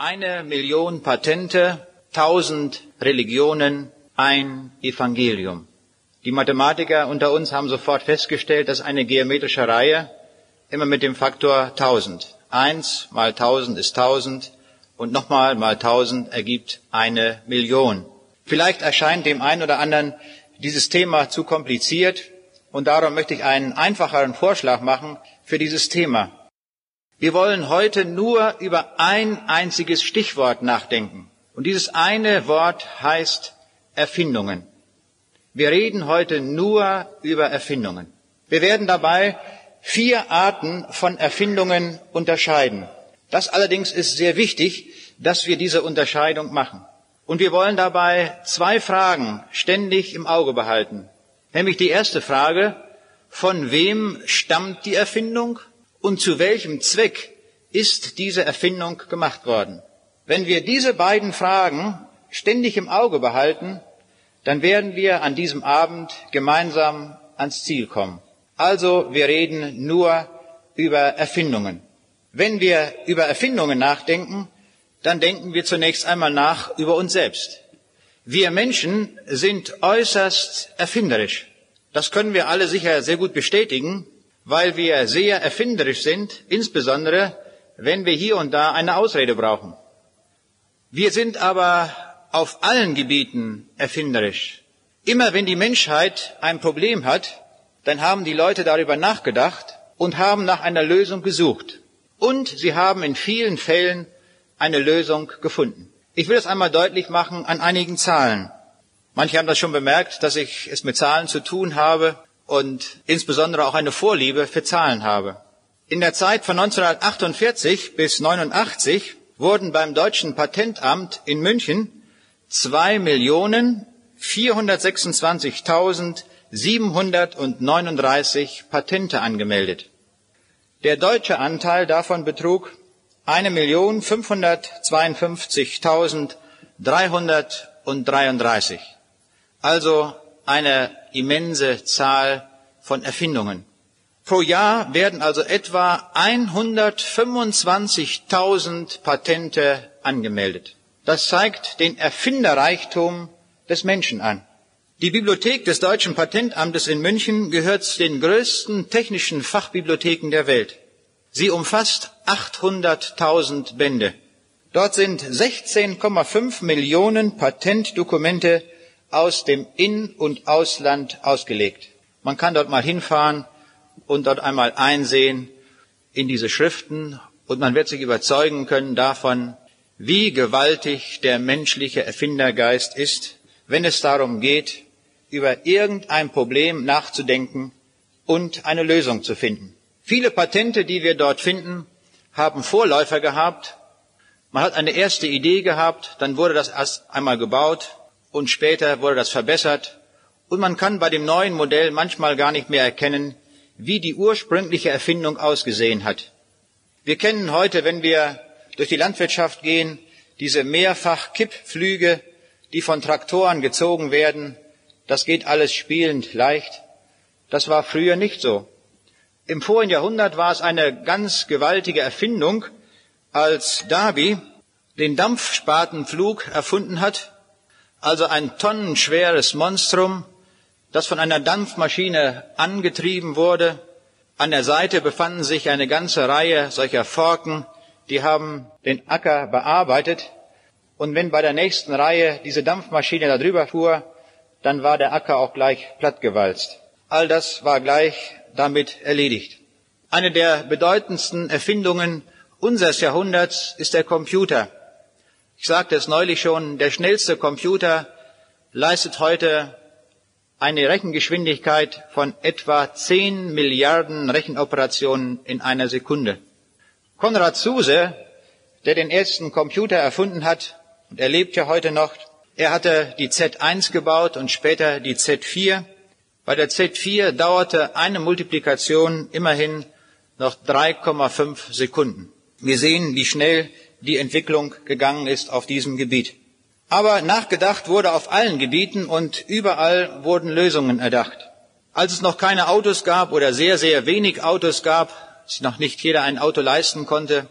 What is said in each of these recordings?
Eine Million Patente, tausend Religionen, ein Evangelium. Die Mathematiker unter uns haben sofort festgestellt, dass eine geometrische Reihe immer mit dem Faktor 1000. Eins mal 1000 ist 1000 und nochmal mal 1000 ergibt eine Million. Vielleicht erscheint dem einen oder anderen dieses Thema zu kompliziert und darum möchte ich einen einfacheren Vorschlag machen für dieses Thema. Wir wollen heute nur über ein einziges Stichwort nachdenken. Und dieses eine Wort heißt Erfindungen. Wir reden heute nur über Erfindungen. Wir werden dabei vier Arten von Erfindungen unterscheiden. Das allerdings ist sehr wichtig, dass wir diese Unterscheidung machen. Und wir wollen dabei zwei Fragen ständig im Auge behalten. Nämlich die erste Frage, von wem stammt die Erfindung und zu welchem Zweck ist diese Erfindung gemacht worden? Wenn wir diese beiden Fragen ständig im Auge behalten, dann werden wir an diesem Abend gemeinsam ans Ziel kommen. Also wir reden nur über Erfindungen. Wenn wir über Erfindungen nachdenken, dann denken wir zunächst einmal nach über uns selbst. Wir Menschen sind äußerst erfinderisch. Das können wir alle sicher sehr gut bestätigen, weil wir sehr erfinderisch sind, insbesondere wenn wir hier und da eine Ausrede brauchen. Wir sind aber auf allen Gebieten erfinderisch. Immer wenn die Menschheit ein Problem hat, dann haben die Leute darüber nachgedacht und haben nach einer Lösung gesucht. Und sie haben in vielen Fällen eine Lösung gefunden. Ich will das einmal deutlich machen an einigen Zahlen. Manche haben das schon bemerkt, dass ich es mit Zahlen zu tun habe und insbesondere auch eine Vorliebe für Zahlen habe. In der Zeit von 1948 bis 89 wurden beim deutschen Patentamt in München zwei Millionen 426.739 Patente angemeldet. Der deutsche Anteil davon betrug eine Million 552.333. Also eine immense Zahl von Erfindungen. Pro Jahr werden also etwa 125.000 Patente angemeldet. Das zeigt den Erfinderreichtum des Menschen an. Die Bibliothek des Deutschen Patentamtes in München gehört zu den größten technischen Fachbibliotheken der Welt. Sie umfasst 800.000 Bände. Dort sind 16,5 Millionen Patentdokumente aus dem In- und Ausland ausgelegt. Man kann dort mal hinfahren und dort einmal einsehen in diese Schriften und man wird sich überzeugen können davon, wie gewaltig der menschliche Erfindergeist ist, wenn es darum geht, über irgendein Problem nachzudenken und eine Lösung zu finden. Viele Patente, die wir dort finden, haben Vorläufer gehabt. Man hat eine erste Idee gehabt, dann wurde das erst einmal gebaut und später wurde das verbessert. Und man kann bei dem neuen Modell manchmal gar nicht mehr erkennen, wie die ursprüngliche Erfindung ausgesehen hat. Wir kennen heute, wenn wir durch die Landwirtschaft gehen, diese mehrfach Kippflüge, die von Traktoren gezogen werden. Das geht alles spielend leicht. Das war früher nicht so. Im vorigen Jahrhundert war es eine ganz gewaltige Erfindung, als Darby den Dampfspatenflug erfunden hat, also ein tonnenschweres Monstrum, das von einer Dampfmaschine angetrieben wurde. An der Seite befanden sich eine ganze Reihe solcher Forken, die haben den Acker bearbeitet. Und wenn bei der nächsten Reihe diese Dampfmaschine da drüber fuhr, dann war der Acker auch gleich plattgewalzt. All das war gleich damit erledigt. Eine der bedeutendsten Erfindungen unseres Jahrhunderts ist der Computer. Ich sagte es neulich schon, der schnellste Computer leistet heute eine Rechengeschwindigkeit von etwa 10 Milliarden Rechenoperationen in einer Sekunde. Konrad Zuse, der den ersten Computer erfunden hat, und er lebt ja heute noch, er hatte die Z1 gebaut und später die Z4. Bei der Z4 dauerte eine Multiplikation immerhin noch 3,5 Sekunden. Wir sehen, wie schnell die Entwicklung gegangen ist auf diesem Gebiet. Aber nachgedacht wurde auf allen Gebieten und überall wurden Lösungen erdacht. Als es noch keine Autos gab oder sehr, sehr wenig Autos gab, sich noch nicht jeder ein Auto leisten konnte,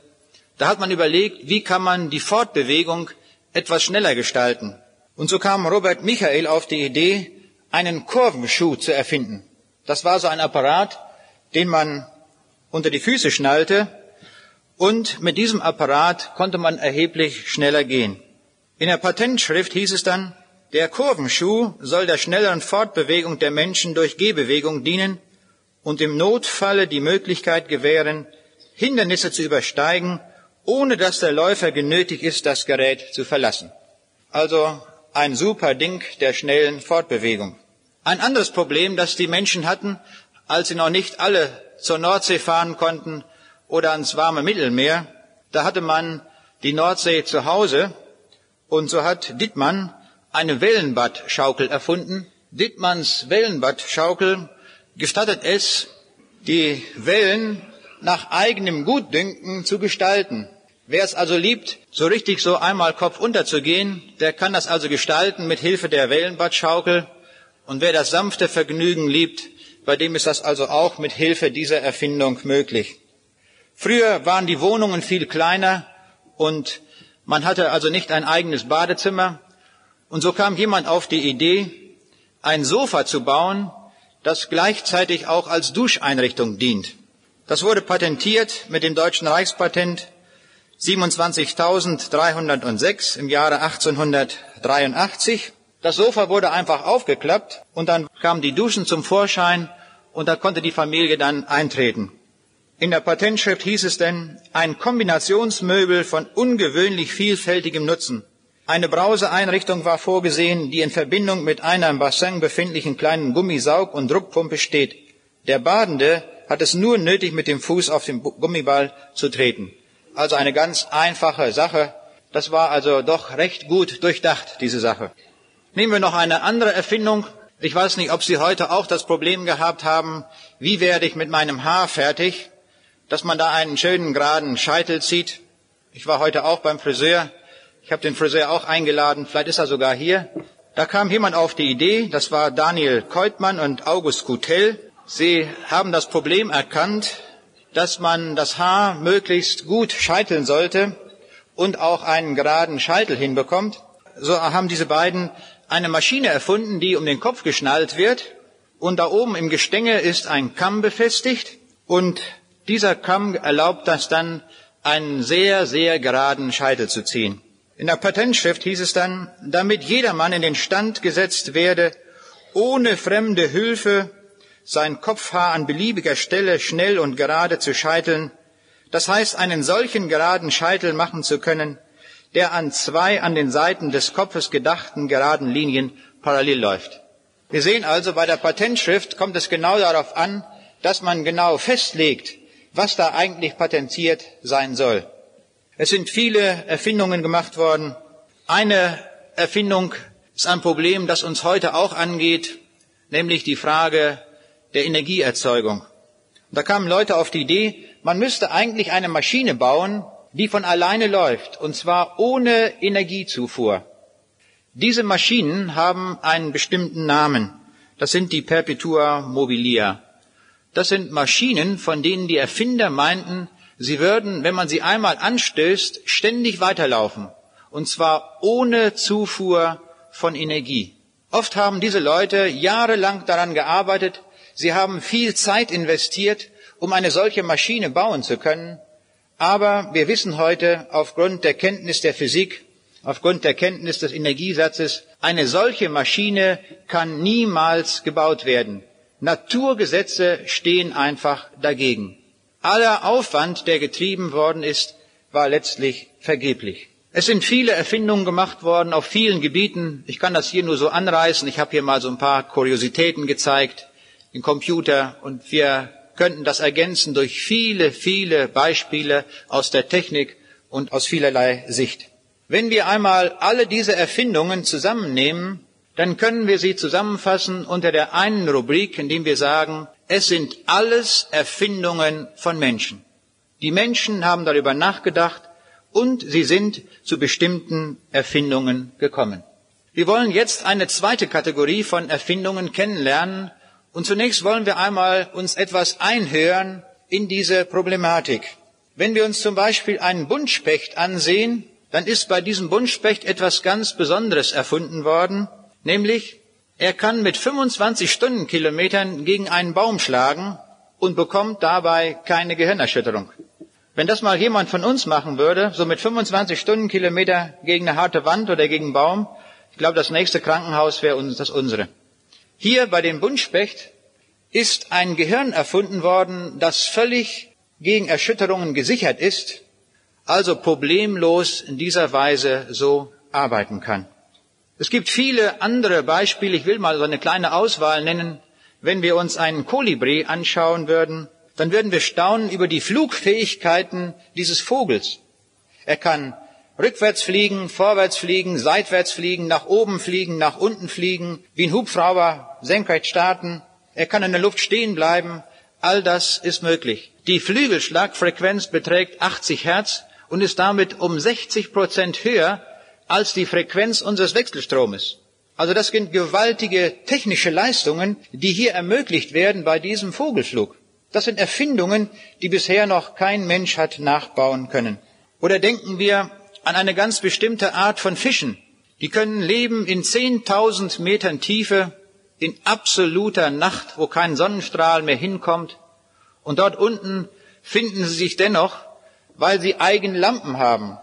Da hat man überlegt, wie kann man die Fortbewegung etwas schneller gestalten. Und so kam Robert Michael auf die Idee, einen Kurvenschuh zu erfinden. Das war so ein Apparat, den man unter die Füße schnallte und mit diesem Apparat konnte man erheblich schneller gehen. In der Patentschrift hieß es dann, der Kurvenschuh soll der schnelleren Fortbewegung der Menschen durch Gehbewegung dienen und im Notfalle die Möglichkeit gewähren, Hindernisse zu übersteigen, ohne dass der Läufer genötigt ist, das Gerät zu verlassen. Also ein super Ding der schnellen Fortbewegung. Ein anderes Problem, das die Menschen hatten, als sie noch nicht alle zur Nordsee fahren konnten oder ans warme Mittelmeer, da hatte man die Nordsee zu Hause und so hat Dittmann eine Wellenbadschaukel erfunden. Dittmanns Wellenbadschaukel gestattet es, die Wellen nach eigenem Gutdünken zu gestalten. Wer es also liebt, so richtig so einmal Kopf unterzugehen, der kann das also gestalten mit Hilfe der Wellenbadschaukel. Und wer das sanfte Vergnügen liebt, bei dem ist das also auch mit Hilfe dieser Erfindung möglich. Früher waren die Wohnungen viel kleiner und man hatte also nicht ein eigenes Badezimmer. Und so kam jemand auf die Idee, ein Sofa zu bauen, das gleichzeitig auch als Duscheinrichtung dient. Das wurde patentiert mit dem deutschen Reichspatent 27.306 im Jahre 1883. Das Sofa wurde einfach aufgeklappt und dann kamen die Duschen zum Vorschein und da konnte die Familie dann eintreten. In der Patentschrift hieß es denn, ein Kombinationsmöbel von ungewöhnlich vielfältigem Nutzen. Eine Brauseeinrichtung war vorgesehen, die in Verbindung mit einer im Bassin befindlichen kleinen Gummisaug- und Druckpumpe steht. Der Badende hat es nur nötig, mit dem Fuß auf den Gummiball zu treten. Also eine ganz einfache Sache. Das war also doch recht gut durchdacht, diese Sache. Nehmen wir noch eine andere Erfindung. Ich weiß nicht, ob Sie heute auch das Problem gehabt haben, wie werde ich mit meinem Haar fertig, dass man da einen schönen geraden Scheitel zieht. Ich war heute auch beim Friseur. Ich habe den Friseur auch eingeladen, vielleicht ist er sogar hier. Da kam jemand auf die Idee, das war Daniel Keutmann und August Gutel. Sie haben das Problem erkannt, dass man das Haar möglichst gut scheiteln sollte und auch einen geraden Scheitel hinbekommt. So haben diese beiden eine Maschine erfunden, die um den Kopf geschnallt wird und da oben im Gestänge ist ein Kamm befestigt und dieser Kamm erlaubt das dann, einen sehr, sehr geraden Scheitel zu ziehen. In der Patentschrift hieß es dann, damit jedermann in den Stand gesetzt werde, ohne fremde Hilfe sein Kopfhaar an beliebiger Stelle schnell und gerade zu scheiteln, das heißt einen solchen geraden Scheitel machen zu können, der an zwei an den Seiten des Kopfes gedachten geraden Linien parallel läuft. Wir sehen also, bei der Patentschrift kommt es genau darauf an, dass man genau festlegt, was da eigentlich patentiert sein soll. Es sind viele Erfindungen gemacht worden. Eine Erfindung ist ein Problem, das uns heute auch angeht, nämlich die Frage der Energieerzeugung. Da kamen Leute auf die Idee, man müsste eigentlich eine Maschine bauen, die von alleine läuft, und zwar ohne Energiezufuhr. Diese Maschinen haben einen bestimmten Namen. Das sind die Perpetua mobilia. Das sind Maschinen, von denen die Erfinder meinten, sie würden, wenn man sie einmal anstößt, ständig weiterlaufen. Und zwar ohne Zufuhr von Energie. Oft haben diese Leute jahrelang daran gearbeitet, Sie haben viel Zeit investiert, um eine solche Maschine bauen zu können. Aber wir wissen heute aufgrund der Kenntnis der Physik, aufgrund der Kenntnis des Energiesatzes, eine solche Maschine kann niemals gebaut werden. Naturgesetze stehen einfach dagegen. Aller Aufwand, der getrieben worden ist, war letztlich vergeblich. Es sind viele Erfindungen gemacht worden auf vielen Gebieten. Ich kann das hier nur so anreißen. Ich habe hier mal so ein paar Kuriositäten gezeigt den Computer und wir könnten das ergänzen durch viele, viele Beispiele aus der Technik und aus vielerlei Sicht. Wenn wir einmal alle diese Erfindungen zusammennehmen, dann können wir sie zusammenfassen unter der einen Rubrik, indem wir sagen, es sind alles Erfindungen von Menschen. Die Menschen haben darüber nachgedacht und sie sind zu bestimmten Erfindungen gekommen. Wir wollen jetzt eine zweite Kategorie von Erfindungen kennenlernen, und zunächst wollen wir einmal uns etwas einhören in diese Problematik. Wenn wir uns zum Beispiel einen Buntspecht ansehen, dann ist bei diesem Buntspecht etwas ganz Besonderes erfunden worden, nämlich er kann mit 25 Stundenkilometern gegen einen Baum schlagen und bekommt dabei keine Gehirnerschütterung. Wenn das mal jemand von uns machen würde, so mit 25 Stundenkilometer gegen eine harte Wand oder gegen einen Baum, ich glaube, das nächste Krankenhaus wäre uns das unsere. Hier bei dem Buntspecht ist ein Gehirn erfunden worden, das völlig gegen Erschütterungen gesichert ist, also problemlos in dieser Weise so arbeiten kann. Es gibt viele andere Beispiele, ich will mal so eine kleine Auswahl nennen. Wenn wir uns einen Kolibri anschauen würden, dann würden wir staunen über die Flugfähigkeiten dieses Vogels. Er kann rückwärts fliegen, vorwärts fliegen, seitwärts fliegen, nach oben fliegen, nach unten fliegen, wie ein Hubschrauber senkrecht starten. Er kann in der Luft stehen bleiben. All das ist möglich. Die Flügelschlagfrequenz beträgt 80 Hertz und ist damit um 60 Prozent höher als die Frequenz unseres Wechselstromes. Also das sind gewaltige technische Leistungen, die hier ermöglicht werden bei diesem Vogelflug. Das sind Erfindungen, die bisher noch kein Mensch hat nachbauen können. Oder denken wir an eine ganz bestimmte Art von Fischen. Die können leben in 10.000 Metern Tiefe, in absoluter Nacht, wo kein Sonnenstrahl mehr hinkommt. Und dort unten finden sie sich dennoch, weil sie eigene Lampen haben.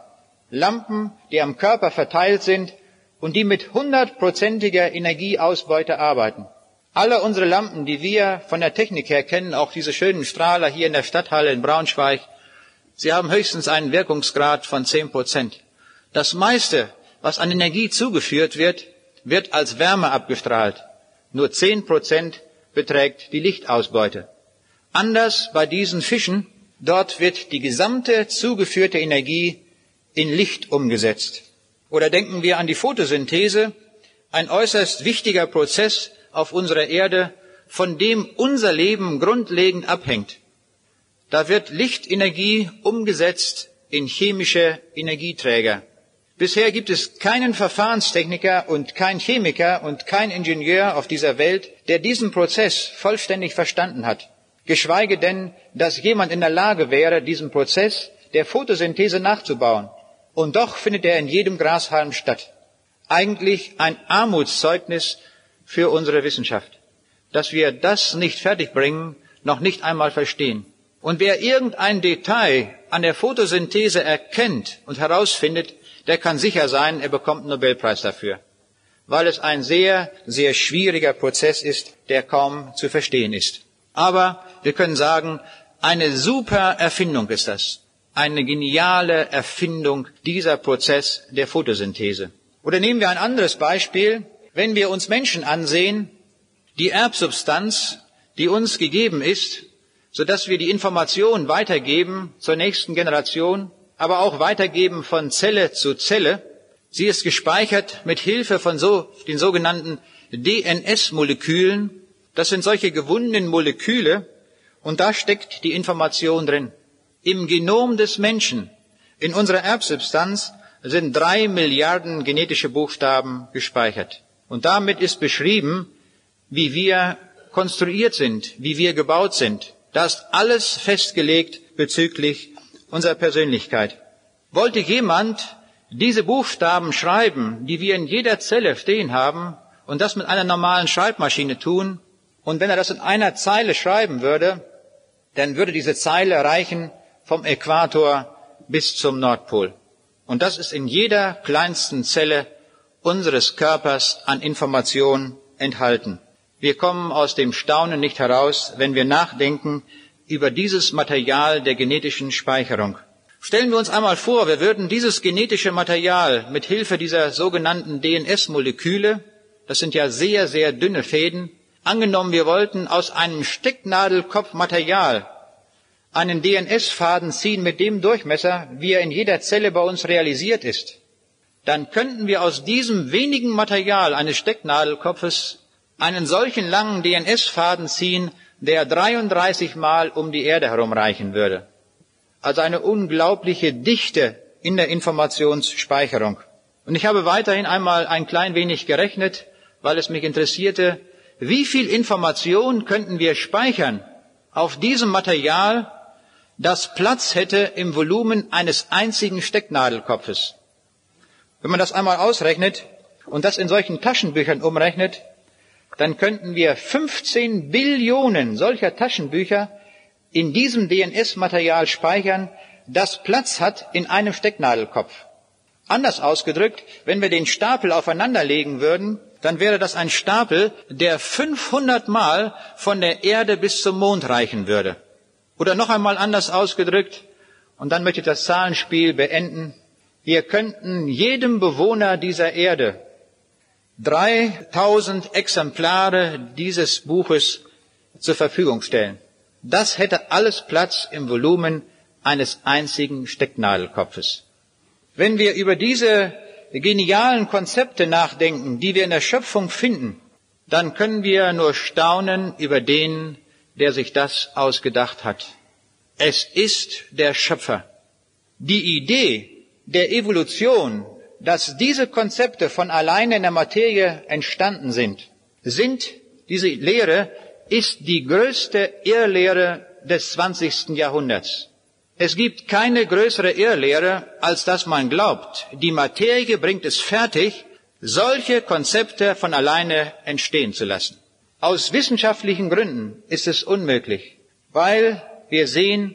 Lampen, die am Körper verteilt sind und die mit hundertprozentiger Energieausbeute arbeiten. Alle unsere Lampen, die wir von der Technik her kennen, auch diese schönen Strahler hier in der Stadthalle in Braunschweig, sie haben höchstens einen Wirkungsgrad von zehn Prozent. Das meiste, was an Energie zugeführt wird, wird als Wärme abgestrahlt. Nur zehn Prozent beträgt die Lichtausbeute. Anders bei diesen Fischen, dort wird die gesamte zugeführte Energie in Licht umgesetzt. Oder denken wir an die Photosynthese, ein äußerst wichtiger Prozess, auf unserer Erde, von dem unser Leben grundlegend abhängt. Da wird Lichtenergie umgesetzt in chemische Energieträger. Bisher gibt es keinen Verfahrenstechniker und kein Chemiker und kein Ingenieur auf dieser Welt, der diesen Prozess vollständig verstanden hat. Geschweige denn, dass jemand in der Lage wäre, diesen Prozess der Photosynthese nachzubauen. Und doch findet er in jedem Grashalm statt. Eigentlich ein Armutszeugnis für unsere Wissenschaft, dass wir das nicht fertigbringen, noch nicht einmal verstehen. Und wer irgendein Detail an der Photosynthese erkennt und herausfindet, der kann sicher sein, er bekommt einen Nobelpreis dafür, weil es ein sehr, sehr schwieriger Prozess ist, der kaum zu verstehen ist. Aber wir können sagen, eine super Erfindung ist das, eine geniale Erfindung dieser Prozess der Photosynthese. Oder nehmen wir ein anderes Beispiel, wenn wir uns Menschen ansehen, die Erbsubstanz, die uns gegeben ist, so dass wir die Information weitergeben zur nächsten Generation, aber auch weitergeben von Zelle zu Zelle, sie ist gespeichert mit Hilfe von so, den sogenannten DNS-Molekülen. Das sind solche gewundenen Moleküle und da steckt die Information drin. Im Genom des Menschen, in unserer Erbsubstanz, sind drei Milliarden genetische Buchstaben gespeichert. Und damit ist beschrieben, wie wir konstruiert sind, wie wir gebaut sind. Da ist alles festgelegt bezüglich unserer Persönlichkeit. Wollte jemand diese Buchstaben schreiben, die wir in jeder Zelle stehen haben, und das mit einer normalen Schreibmaschine tun, und wenn er das in einer Zeile schreiben würde, dann würde diese Zeile reichen vom Äquator bis zum Nordpol. Und das ist in jeder kleinsten Zelle unseres Körpers an Information enthalten. Wir kommen aus dem Staunen nicht heraus, wenn wir nachdenken über dieses Material der genetischen Speicherung. Stellen wir uns einmal vor, wir würden dieses genetische Material mit Hilfe dieser sogenannten DNS-Moleküle, das sind ja sehr, sehr dünne Fäden, angenommen, wir wollten aus einem Stecknadelkopf Material einen DNS-Faden ziehen mit dem Durchmesser, wie er in jeder Zelle bei uns realisiert ist dann könnten wir aus diesem wenigen Material eines Stecknadelkopfes einen solchen langen DNS-Faden ziehen, der 33 Mal um die Erde herumreichen würde. Also eine unglaubliche Dichte in der Informationsspeicherung. Und ich habe weiterhin einmal ein klein wenig gerechnet, weil es mich interessierte, wie viel Information könnten wir speichern auf diesem Material, das Platz hätte im Volumen eines einzigen Stecknadelkopfes. Wenn man das einmal ausrechnet und das in solchen Taschenbüchern umrechnet, dann könnten wir 15 Billionen solcher Taschenbücher in diesem DNS-Material speichern, das Platz hat in einem Stecknadelkopf. Anders ausgedrückt, wenn wir den Stapel aufeinanderlegen würden, dann wäre das ein Stapel, der 500 Mal von der Erde bis zum Mond reichen würde. Oder noch einmal anders ausgedrückt, und dann möchte ich das Zahlenspiel beenden, wir könnten jedem Bewohner dieser Erde 3000 Exemplare dieses Buches zur Verfügung stellen. Das hätte alles Platz im Volumen eines einzigen Stecknadelkopfes. Wenn wir über diese genialen Konzepte nachdenken, die wir in der Schöpfung finden, dann können wir nur staunen über den, der sich das ausgedacht hat. Es ist der Schöpfer. Die Idee der Evolution, dass diese Konzepte von alleine in der Materie entstanden sind, sind, diese Lehre ist die größte Irrlehre des 20. Jahrhunderts. Es gibt keine größere Irrlehre, als dass man glaubt, die Materie bringt es fertig, solche Konzepte von alleine entstehen zu lassen. Aus wissenschaftlichen Gründen ist es unmöglich, weil wir sehen,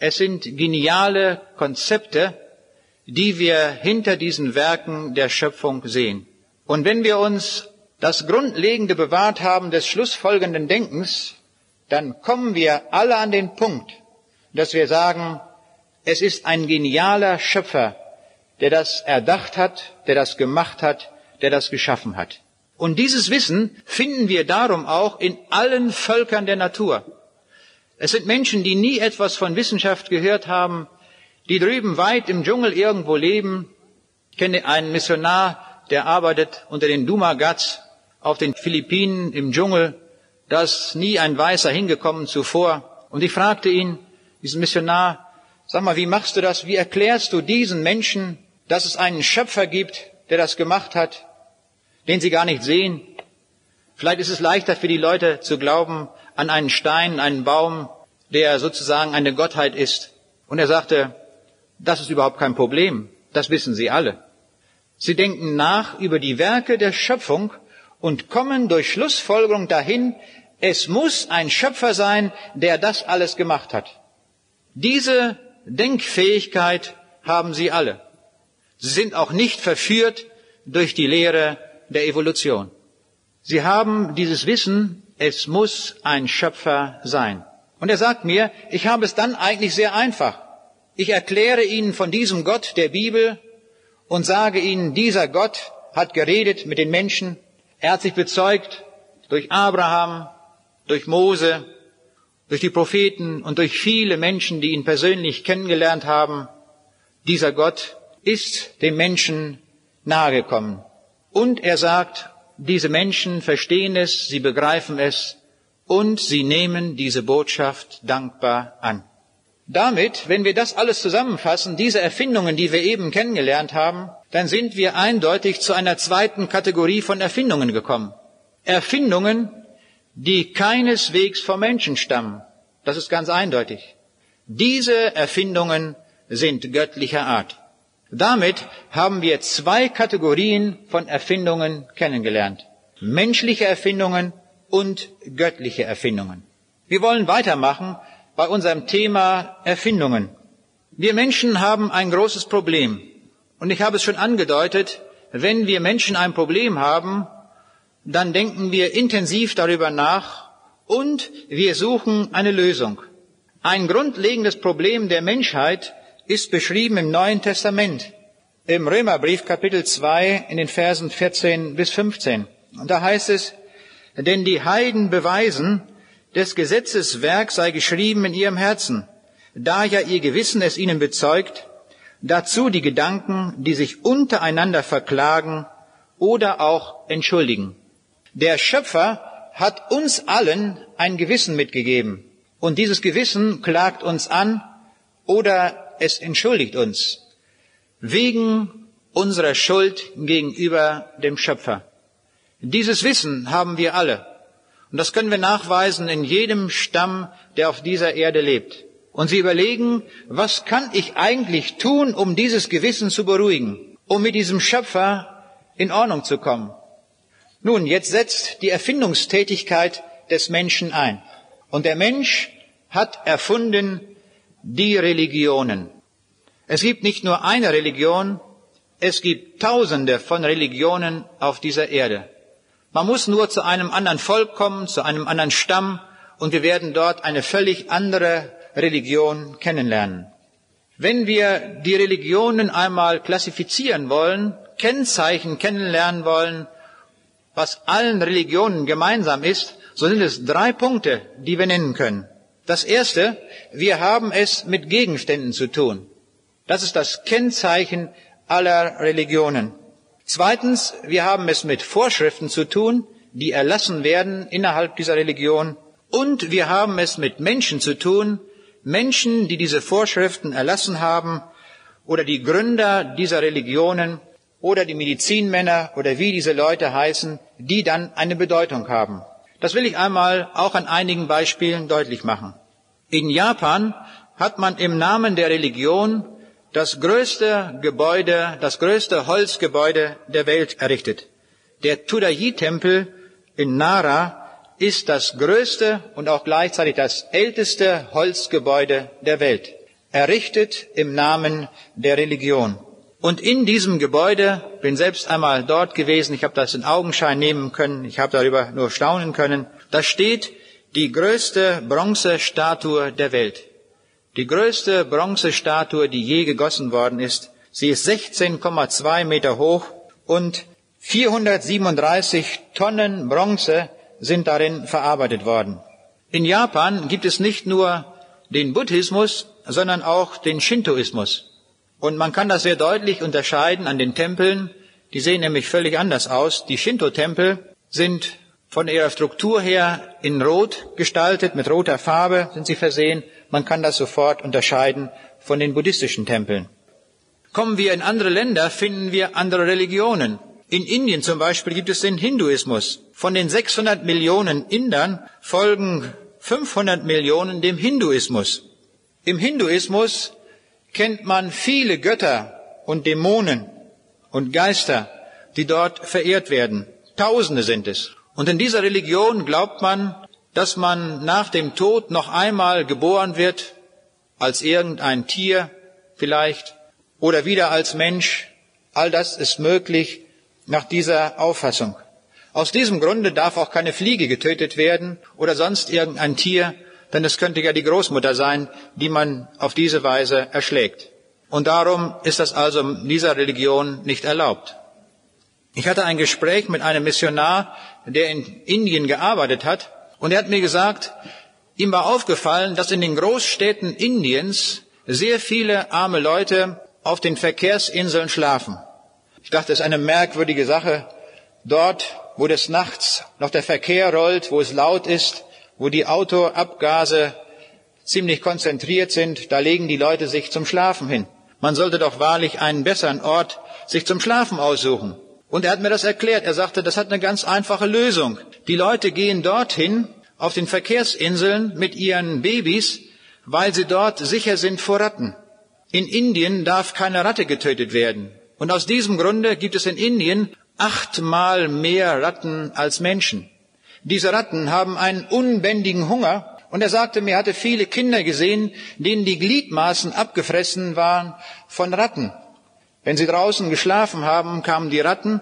es sind geniale Konzepte, die wir hinter diesen Werken der Schöpfung sehen. Und wenn wir uns das Grundlegende bewahrt haben des schlussfolgenden Denkens, dann kommen wir alle an den Punkt, dass wir sagen, es ist ein genialer Schöpfer, der das erdacht hat, der das gemacht hat, der das geschaffen hat. Und dieses Wissen finden wir darum auch in allen Völkern der Natur. Es sind Menschen, die nie etwas von Wissenschaft gehört haben, die drüben weit im Dschungel irgendwo leben. Ich kenne einen Missionar, der arbeitet unter den Dumagats auf den Philippinen im Dschungel. Da ist nie ein Weißer hingekommen zuvor. Und ich fragte ihn, diesen Missionar, sag mal, wie machst du das? Wie erklärst du diesen Menschen, dass es einen Schöpfer gibt, der das gemacht hat, den sie gar nicht sehen? Vielleicht ist es leichter für die Leute zu glauben an einen Stein, einen Baum, der sozusagen eine Gottheit ist. Und er sagte, das ist überhaupt kein Problem. Das wissen Sie alle. Sie denken nach über die Werke der Schöpfung und kommen durch Schlussfolgerung dahin, es muss ein Schöpfer sein, der das alles gemacht hat. Diese Denkfähigkeit haben sie alle. Sie sind auch nicht verführt durch die Lehre der Evolution. Sie haben dieses Wissen, es muss ein Schöpfer sein. Und er sagt mir, ich habe es dann eigentlich sehr einfach. Ich erkläre Ihnen von diesem Gott der Bibel und sage Ihnen, dieser Gott hat geredet mit den Menschen. Er hat sich bezeugt durch Abraham, durch Mose, durch die Propheten und durch viele Menschen, die ihn persönlich kennengelernt haben, dieser Gott ist dem Menschen nahegekommen. Und er sagt, diese Menschen verstehen es, sie begreifen es und sie nehmen diese Botschaft dankbar an. Damit, wenn wir das alles zusammenfassen, diese Erfindungen, die wir eben kennengelernt haben, dann sind wir eindeutig zu einer zweiten Kategorie von Erfindungen gekommen. Erfindungen, die keineswegs vom Menschen stammen. Das ist ganz eindeutig. Diese Erfindungen sind göttlicher Art. Damit haben wir zwei Kategorien von Erfindungen kennengelernt. Menschliche Erfindungen und göttliche Erfindungen. Wir wollen weitermachen bei unserem Thema Erfindungen. Wir Menschen haben ein großes Problem. Und ich habe es schon angedeutet, wenn wir Menschen ein Problem haben, dann denken wir intensiv darüber nach und wir suchen eine Lösung. Ein grundlegendes Problem der Menschheit ist beschrieben im Neuen Testament, im Römerbrief Kapitel 2 in den Versen 14 bis 15. Und da heißt es, denn die Heiden beweisen, des Gesetzes Werk sei geschrieben in ihrem Herzen, da ja ihr Gewissen es ihnen bezeugt, dazu die Gedanken, die sich untereinander verklagen oder auch entschuldigen. Der Schöpfer hat uns allen ein Gewissen mitgegeben. Und dieses Gewissen klagt uns an oder es entschuldigt uns wegen unserer Schuld gegenüber dem Schöpfer. Dieses Wissen haben wir alle. Und das können wir nachweisen in jedem Stamm, der auf dieser Erde lebt. Und sie überlegen, was kann ich eigentlich tun, um dieses Gewissen zu beruhigen, um mit diesem Schöpfer in Ordnung zu kommen. Nun, jetzt setzt die Erfindungstätigkeit des Menschen ein. Und der Mensch hat erfunden die Religionen. Es gibt nicht nur eine Religion, es gibt tausende von Religionen auf dieser Erde. Man muss nur zu einem anderen Volk kommen, zu einem anderen Stamm, und wir werden dort eine völlig andere Religion kennenlernen. Wenn wir die Religionen einmal klassifizieren wollen, Kennzeichen kennenlernen wollen, was allen Religionen gemeinsam ist, so sind es drei Punkte, die wir nennen können. Das erste, wir haben es mit Gegenständen zu tun. Das ist das Kennzeichen aller Religionen. Zweitens, wir haben es mit Vorschriften zu tun, die erlassen werden innerhalb dieser Religion. Und wir haben es mit Menschen zu tun, Menschen, die diese Vorschriften erlassen haben, oder die Gründer dieser Religionen, oder die Medizinmänner, oder wie diese Leute heißen, die dann eine Bedeutung haben. Das will ich einmal auch an einigen Beispielen deutlich machen. In Japan hat man im Namen der Religion das größte Gebäude, das größte Holzgebäude der Welt errichtet. Der Tudayi-Tempel in Nara ist das größte und auch gleichzeitig das älteste Holzgebäude der Welt, errichtet im Namen der Religion. Und in diesem Gebäude, bin selbst einmal dort gewesen, ich habe das in Augenschein nehmen können, ich habe darüber nur staunen können, da steht die größte Bronzestatue der Welt. Die größte Bronzestatue, die je gegossen worden ist. Sie ist 16,2 Meter hoch und 437 Tonnen Bronze sind darin verarbeitet worden. In Japan gibt es nicht nur den Buddhismus, sondern auch den Shintoismus. Und man kann das sehr deutlich unterscheiden an den Tempeln. Die sehen nämlich völlig anders aus. Die Shinto-Tempel sind von ihrer Struktur her in Rot gestaltet, mit roter Farbe sind sie versehen. Man kann das sofort unterscheiden von den buddhistischen Tempeln. Kommen wir in andere Länder, finden wir andere Religionen. In Indien zum Beispiel gibt es den Hinduismus. Von den 600 Millionen Indern folgen 500 Millionen dem Hinduismus. Im Hinduismus kennt man viele Götter und Dämonen und Geister, die dort verehrt werden. Tausende sind es. Und in dieser Religion glaubt man, dass man nach dem Tod noch einmal geboren wird, als irgendein Tier vielleicht, oder wieder als Mensch. All das ist möglich nach dieser Auffassung. Aus diesem Grunde darf auch keine Fliege getötet werden oder sonst irgendein Tier, denn es könnte ja die Großmutter sein, die man auf diese Weise erschlägt. Und darum ist das also in dieser Religion nicht erlaubt. Ich hatte ein Gespräch mit einem Missionar, der in Indien gearbeitet hat, und er hat mir gesagt, ihm war aufgefallen, dass in den Großstädten Indiens sehr viele arme Leute auf den Verkehrsinseln schlafen. Ich dachte, es ist eine merkwürdige Sache. Dort, wo des Nachts noch der Verkehr rollt, wo es laut ist, wo die Autoabgase ziemlich konzentriert sind, da legen die Leute sich zum Schlafen hin. Man sollte doch wahrlich einen besseren Ort sich zum Schlafen aussuchen. Und er hat mir das erklärt. Er sagte, das hat eine ganz einfache Lösung. Die Leute gehen dorthin auf den Verkehrsinseln mit ihren Babys, weil sie dort sicher sind vor Ratten. In Indien darf keine Ratte getötet werden. Und aus diesem Grunde gibt es in Indien achtmal mehr Ratten als Menschen. Diese Ratten haben einen unbändigen Hunger. Und er sagte mir, er hatte viele Kinder gesehen, denen die Gliedmaßen abgefressen waren von Ratten. Wenn sie draußen geschlafen haben, kamen die Ratten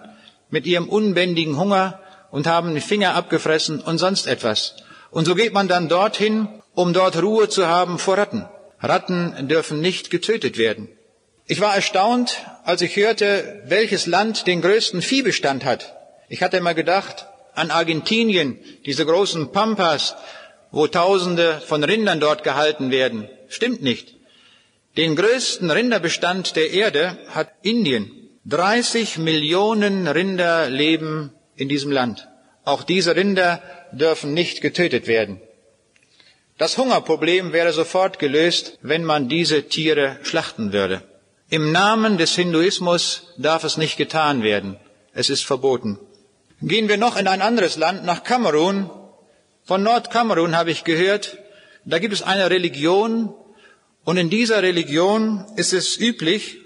mit ihrem unbändigen Hunger und haben die Finger abgefressen und sonst etwas. Und so geht man dann dorthin, um dort Ruhe zu haben vor Ratten. Ratten dürfen nicht getötet werden. Ich war erstaunt, als ich hörte, welches Land den größten Viehbestand hat. Ich hatte immer gedacht, an Argentinien, diese großen Pampas, wo Tausende von Rindern dort gehalten werden. Stimmt nicht. Den größten Rinderbestand der Erde hat Indien. 30 Millionen Rinder leben in diesem Land. Auch diese Rinder dürfen nicht getötet werden. Das Hungerproblem wäre sofort gelöst, wenn man diese Tiere schlachten würde. Im Namen des Hinduismus darf es nicht getan werden. Es ist verboten. Gehen wir noch in ein anderes Land, nach Kamerun. Von Nordkamerun habe ich gehört, da gibt es eine Religion, Und in dieser Religion ist es üblich,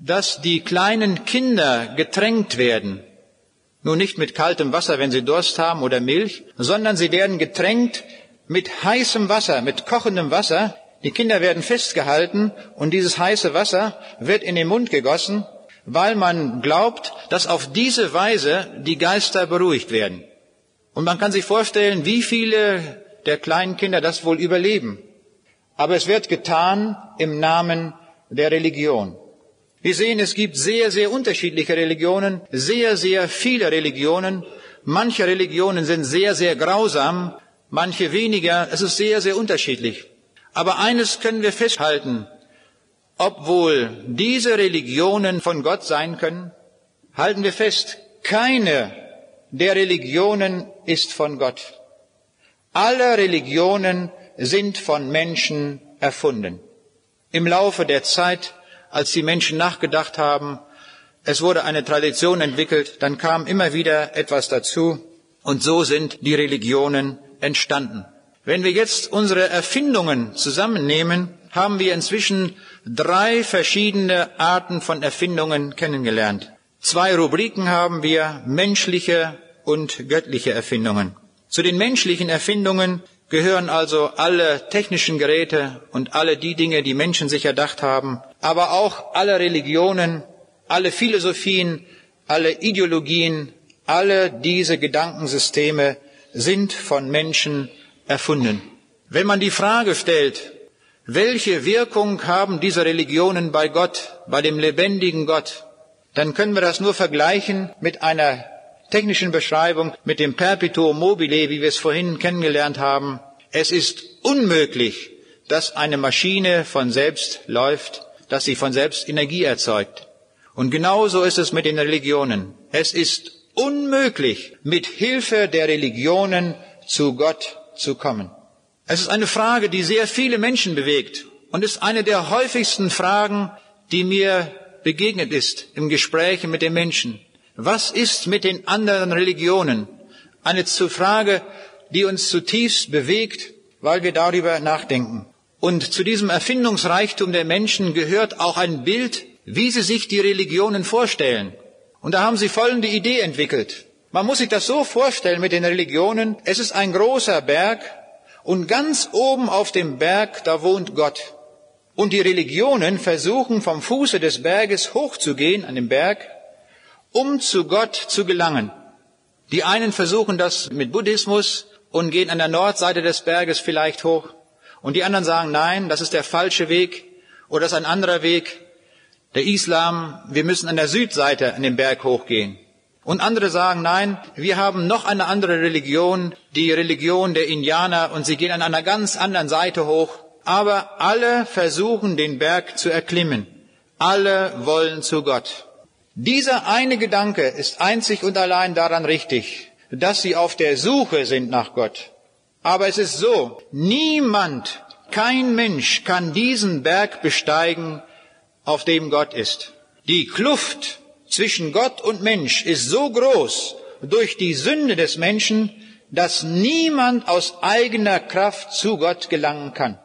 dass die kleinen Kinder getränkt werden. Nun nicht mit kaltem Wasser, wenn sie Durst haben oder Milch, sondern sie werden getränkt mit heißem Wasser, mit kochendem Wasser. Die Kinder werden festgehalten und dieses heiße Wasser wird in den Mund gegossen, weil man glaubt, dass auf diese Weise die Geister beruhigt werden. Und man kann sich vorstellen, wie viele der kleinen Kinder das wohl überleben. Aber es wird getan im Namen der Religion. Wir sehen, es gibt sehr, sehr unterschiedliche Religionen, sehr, sehr viele Religionen. Manche Religionen sind sehr, sehr grausam, manche weniger. Es ist sehr, sehr unterschiedlich. Aber eines können wir festhalten. Obwohl diese Religionen von Gott sein können, halten wir fest, keine der Religionen ist von Gott. Alle Religionen sind von Menschen erfunden. Im Laufe der Zeit, als die Menschen nachgedacht haben, es wurde eine Tradition entwickelt, dann kam immer wieder etwas dazu und so sind die Religionen entstanden. Wenn wir jetzt unsere Erfindungen zusammennehmen, haben wir inzwischen drei verschiedene Arten von Erfindungen kennengelernt. Zwei Rubriken haben wir, menschliche und göttliche Erfindungen. Zu den menschlichen Erfindungen gehören also alle technischen Geräte und alle die Dinge, die Menschen sich erdacht haben, aber auch alle Religionen, alle Philosophien, alle Ideologien, alle diese Gedankensysteme sind von Menschen erfunden. Wenn man die Frage stellt, welche Wirkung haben diese Religionen bei Gott, bei dem lebendigen Gott, dann können wir das nur vergleichen mit einer technischen Beschreibung mit dem Perpetuum mobile, wie wir es vorhin kennengelernt haben. Es ist unmöglich, dass eine Maschine von selbst läuft, dass sie von selbst Energie erzeugt. Und genauso ist es mit den Religionen. Es ist unmöglich, mit Hilfe der Religionen zu Gott zu kommen. Es ist eine Frage, die sehr viele Menschen bewegt und ist eine der häufigsten Fragen, die mir begegnet ist im Gespräch mit den Menschen. Was ist mit den anderen Religionen? Eine Frage, die uns zutiefst bewegt, weil wir darüber nachdenken. Und zu diesem Erfindungsreichtum der Menschen gehört auch ein Bild, wie sie sich die Religionen vorstellen. Und da haben sie folgende Idee entwickelt. Man muss sich das so vorstellen mit den Religionen. Es ist ein großer Berg und ganz oben auf dem Berg, da wohnt Gott. Und die Religionen versuchen vom Fuße des Berges hochzugehen an den Berg um zu Gott zu gelangen. Die einen versuchen das mit Buddhismus und gehen an der Nordseite des Berges vielleicht hoch. Und die anderen sagen, nein, das ist der falsche Weg oder das ist ein anderer Weg. Der Islam, wir müssen an der Südseite an den Berg hochgehen. Und andere sagen, nein, wir haben noch eine andere Religion, die Religion der Indianer, und sie gehen an einer ganz anderen Seite hoch. Aber alle versuchen, den Berg zu erklimmen. Alle wollen zu Gott. Dieser eine Gedanke ist einzig und allein daran richtig, dass sie auf der Suche sind nach Gott. Aber es ist so, niemand, kein Mensch kann diesen Berg besteigen, auf dem Gott ist. Die Kluft zwischen Gott und Mensch ist so groß durch die Sünde des Menschen, dass niemand aus eigener Kraft zu Gott gelangen kann.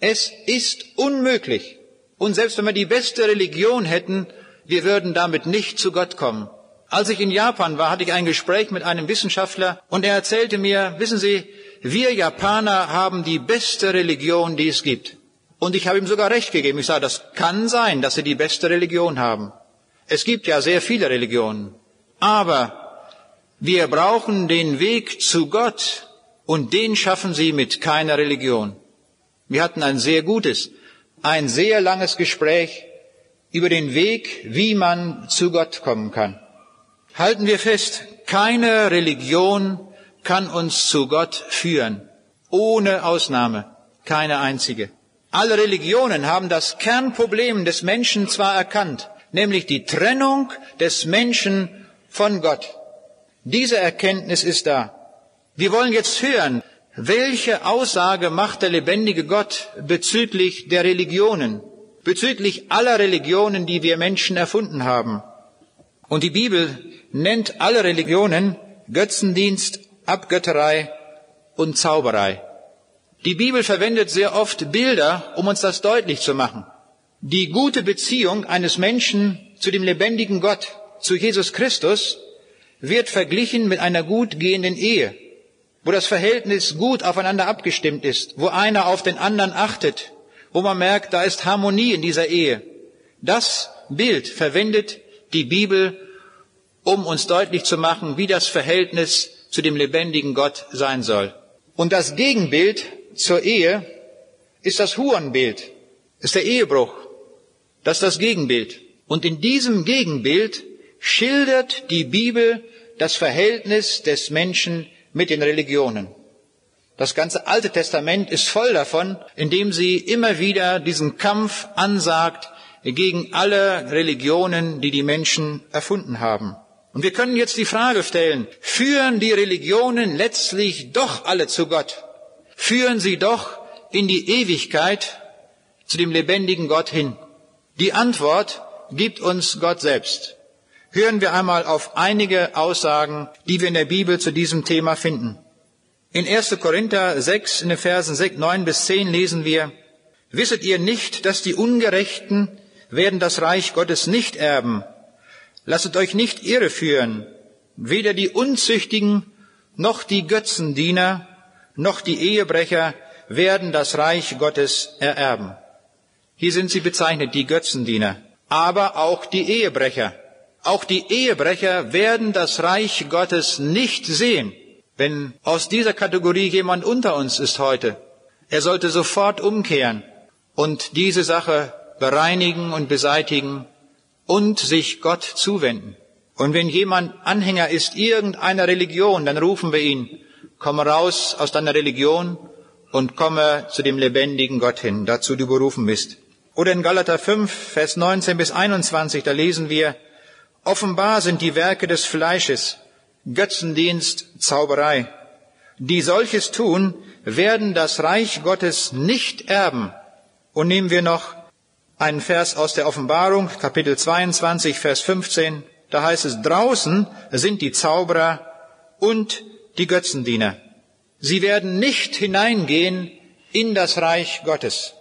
Es ist unmöglich. Und selbst wenn wir die beste Religion hätten, wir würden damit nicht zu Gott kommen. Als ich in Japan war, hatte ich ein Gespräch mit einem Wissenschaftler und er erzählte mir, wissen Sie, wir Japaner haben die beste Religion, die es gibt. Und ich habe ihm sogar recht gegeben. Ich sage, das kann sein, dass sie die beste Religion haben. Es gibt ja sehr viele Religionen. Aber wir brauchen den Weg zu Gott und den schaffen sie mit keiner Religion. Wir hatten ein sehr gutes, ein sehr langes Gespräch über den Weg, wie man zu Gott kommen kann. Halten wir fest, keine Religion kann uns zu Gott führen, ohne Ausnahme, keine einzige. Alle Religionen haben das Kernproblem des Menschen zwar erkannt, nämlich die Trennung des Menschen von Gott. Diese Erkenntnis ist da. Wir wollen jetzt hören, welche Aussage macht der lebendige Gott bezüglich der Religionen? bezüglich aller Religionen, die wir Menschen erfunden haben. Und die Bibel nennt alle Religionen Götzendienst, Abgötterei und Zauberei. Die Bibel verwendet sehr oft Bilder, um uns das deutlich zu machen. Die gute Beziehung eines Menschen zu dem lebendigen Gott, zu Jesus Christus, wird verglichen mit einer gut gehenden Ehe, wo das Verhältnis gut aufeinander abgestimmt ist, wo einer auf den anderen achtet, wo man merkt, da ist Harmonie in dieser Ehe. Das Bild verwendet die Bibel, um uns deutlich zu machen, wie das Verhältnis zu dem lebendigen Gott sein soll. Und das Gegenbild zur Ehe ist das Hurenbild, ist der Ehebruch. Das ist das Gegenbild. Und in diesem Gegenbild schildert die Bibel das Verhältnis des Menschen mit den Religionen. Das ganze Alte Testament ist voll davon, indem sie immer wieder diesen Kampf ansagt gegen alle Religionen, die die Menschen erfunden haben. Und wir können jetzt die Frage stellen, führen die Religionen letztlich doch alle zu Gott? Führen sie doch in die Ewigkeit zu dem lebendigen Gott hin? Die Antwort gibt uns Gott selbst. Hören wir einmal auf einige Aussagen, die wir in der Bibel zu diesem Thema finden. In 1. Korinther 6, in den Versen 9 bis 10 lesen wir, Wisset ihr nicht, dass die Ungerechten werden das Reich Gottes nicht erben? Lasset euch nicht irreführen. Weder die Unzüchtigen, noch die Götzendiener, noch die Ehebrecher werden das Reich Gottes ererben. Hier sind sie bezeichnet, die Götzendiener, aber auch die Ehebrecher. Auch die Ehebrecher werden das Reich Gottes nicht sehen. Wenn aus dieser Kategorie jemand unter uns ist heute, er sollte sofort umkehren und diese Sache bereinigen und beseitigen und sich Gott zuwenden. Und wenn jemand Anhänger ist irgendeiner Religion, dann rufen wir ihn, komme raus aus deiner Religion und komme zu dem lebendigen Gott hin, dazu du berufen bist. Oder in Galater 5, Vers 19 bis 21, da lesen wir, offenbar sind die Werke des Fleisches, Götzendienst, Zauberei. Die solches tun, werden das Reich Gottes nicht erben. Und nehmen wir noch einen Vers aus der Offenbarung, Kapitel 22, Vers 15. Da heißt es, draußen sind die Zauberer und die Götzendiener. Sie werden nicht hineingehen in das Reich Gottes.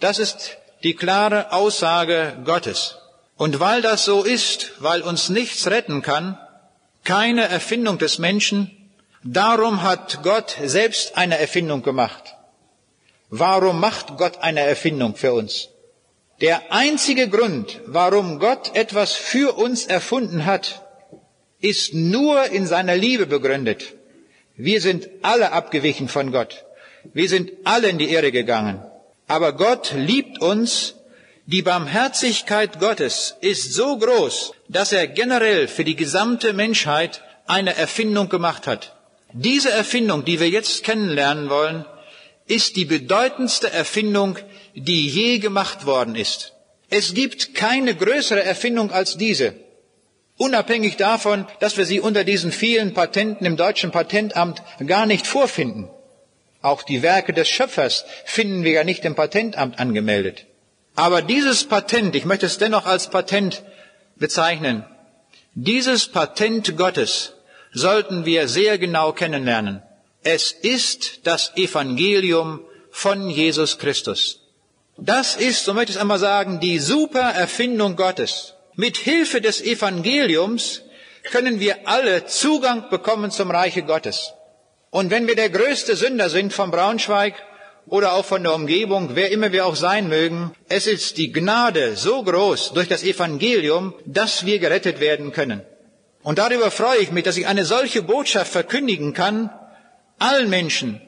Das ist die klare Aussage Gottes. Und weil das so ist, weil uns nichts retten kann, keine Erfindung des Menschen, darum hat Gott selbst eine Erfindung gemacht. Warum macht Gott eine Erfindung für uns? Der einzige Grund, warum Gott etwas für uns erfunden hat, ist nur in seiner Liebe begründet. Wir sind alle abgewichen von Gott. Wir sind alle in die Irre gegangen. Aber Gott liebt uns. Die Barmherzigkeit Gottes ist so groß, dass er generell für die gesamte Menschheit eine Erfindung gemacht hat. Diese Erfindung, die wir jetzt kennenlernen wollen, ist die bedeutendste Erfindung, die je gemacht worden ist. Es gibt keine größere Erfindung als diese. Unabhängig davon, dass wir sie unter diesen vielen Patenten im deutschen Patentamt gar nicht vorfinden. Auch die Werke des Schöpfers finden wir ja nicht im Patentamt angemeldet. Aber dieses Patent, ich möchte es dennoch als Patent bezeichnen, dieses Patent Gottes sollten wir sehr genau kennenlernen. Es ist das Evangelium von Jesus Christus. Das ist, so möchte ich es einmal sagen, die super Erfindung Gottes. Mit Hilfe des Evangeliums können wir alle Zugang bekommen zum Reiche Gottes. Und wenn wir der größte Sünder sind von Braunschweig oder auch von der Umgebung, wer immer wir auch sein mögen, es ist die Gnade so groß durch das Evangelium, dass wir gerettet werden können. Und darüber freue ich mich, dass ich eine solche Botschaft verkündigen kann, allen Menschen.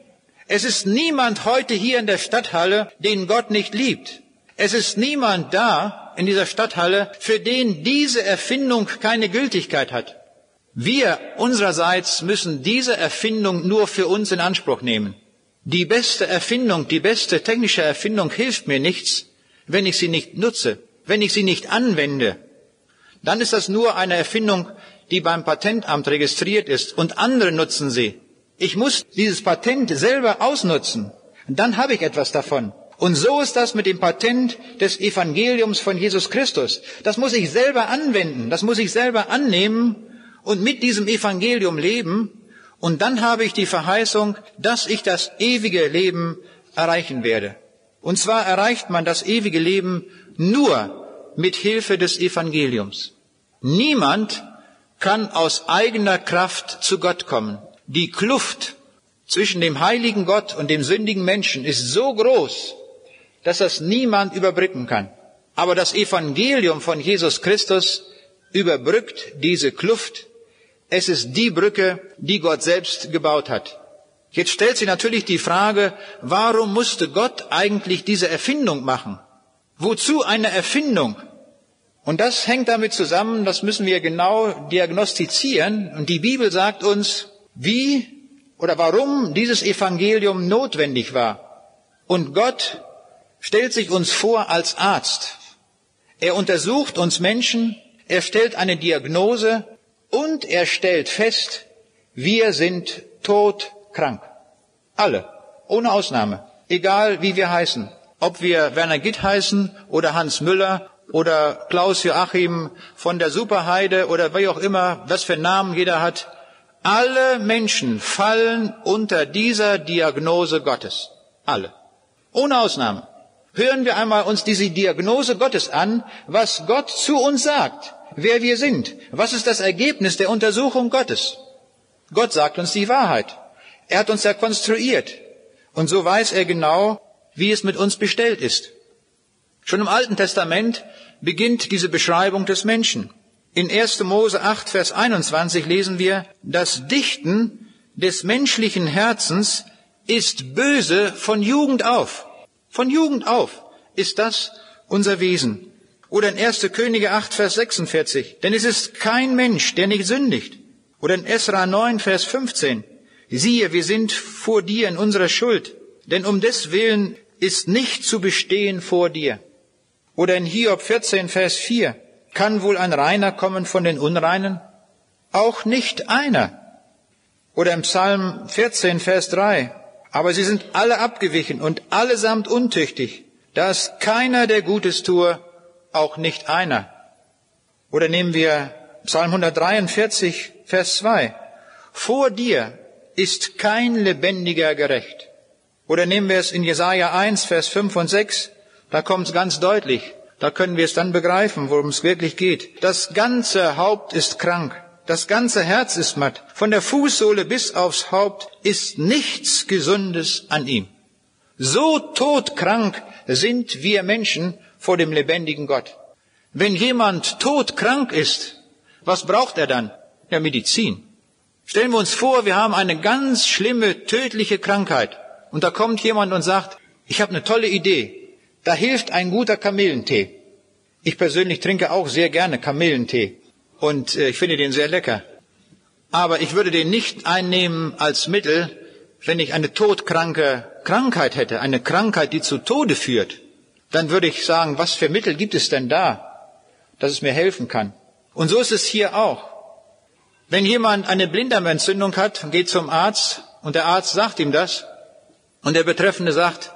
Es ist niemand heute hier in der Stadthalle, den Gott nicht liebt. Es ist niemand da in dieser Stadthalle, für den diese Erfindung keine Gültigkeit hat. Wir unsererseits müssen diese Erfindung nur für uns in Anspruch nehmen. Die beste Erfindung, die beste technische Erfindung hilft mir nichts, wenn ich sie nicht nutze, wenn ich sie nicht anwende. Dann ist das nur eine Erfindung, die beim Patentamt registriert ist und andere nutzen sie. Ich muss dieses Patent selber ausnutzen. Dann habe ich etwas davon. Und so ist das mit dem Patent des Evangeliums von Jesus Christus. Das muss ich selber anwenden, das muss ich selber annehmen und mit diesem Evangelium leben, und dann habe ich die Verheißung, dass ich das ewige Leben erreichen werde. Und zwar erreicht man das ewige Leben nur mit Hilfe des Evangeliums. Niemand kann aus eigener Kraft zu Gott kommen. Die Kluft zwischen dem heiligen Gott und dem sündigen Menschen ist so groß, dass das niemand überbrücken kann. Aber das Evangelium von Jesus Christus überbrückt diese Kluft. Es ist die Brücke, die Gott selbst gebaut hat. Jetzt stellt sich natürlich die Frage, warum musste Gott eigentlich diese Erfindung machen? Wozu eine Erfindung? Und das hängt damit zusammen, das müssen wir genau diagnostizieren. Und die Bibel sagt uns, wie oder warum dieses Evangelium notwendig war. Und Gott stellt sich uns vor als Arzt. Er untersucht uns Menschen, er stellt eine Diagnose und er stellt fest, wir sind todkrank. Alle, ohne Ausnahme, egal wie wir heißen. Ob wir Werner Gitt heißen oder Hans Müller oder Klaus Joachim von der Superheide oder wie auch immer, was für Namen jeder hat. Alle Menschen fallen unter dieser Diagnose Gottes. Alle. Ohne Ausnahme. Hören wir einmal uns diese Diagnose Gottes an, was Gott zu uns sagt, wer wir sind. Was ist das Ergebnis der Untersuchung Gottes? Gott sagt uns die Wahrheit. Er hat uns ja konstruiert. Und so weiß er genau, wie es mit uns bestellt ist. Schon im Alten Testament beginnt diese Beschreibung des Menschen. In 1. Mose 8, Vers 21 lesen wir, das Dichten des menschlichen Herzens ist böse von Jugend auf. Von Jugend auf ist das unser Wesen. Oder in 1. Könige 8, Vers 46, denn es ist kein Mensch, der nicht sündigt. Oder in Esra 9, Vers 15, siehe, wir sind vor dir in unserer Schuld, denn um des Willen ist nicht zu bestehen vor dir. Oder in Hiob 14, Vers 4, kann wohl ein Reiner kommen von den Unreinen? Auch nicht einer. Oder im Psalm 14, Vers 3, aber sie sind alle abgewichen und allesamt untüchtig. Da ist keiner, der Gutes tue, auch nicht einer. Oder nehmen wir Psalm 143, Vers 2. Vor dir ist kein Lebendiger gerecht. Oder nehmen wir es in Jesaja 1, Vers 5 und 6. Da kommt es ganz deutlich. Da können wir es dann begreifen, worum es wirklich geht. Das ganze Haupt ist krank. Das ganze Herz ist matt. Von der Fußsohle bis aufs Haupt ist nichts Gesundes an ihm. So todkrank sind wir Menschen vor dem lebendigen Gott. Wenn jemand todkrank ist, was braucht er dann? Ja, Medizin. Stellen wir uns vor, wir haben eine ganz schlimme, tödliche Krankheit. Und da kommt jemand und sagt, ich habe eine tolle Idee. Da hilft ein guter Kamillentee. Ich persönlich trinke auch sehr gerne Kamillentee. Und äh, ich finde den sehr lecker. Aber ich würde den nicht einnehmen als Mittel, wenn ich eine todkranke Krankheit hätte, eine Krankheit, die zu Tode führt. Dann würde ich sagen, was für Mittel gibt es denn da, dass es mir helfen kann? Und so ist es hier auch. Wenn jemand eine Blinddarmentzündung hat geht zum Arzt und der Arzt sagt ihm das und der Betreffende sagt,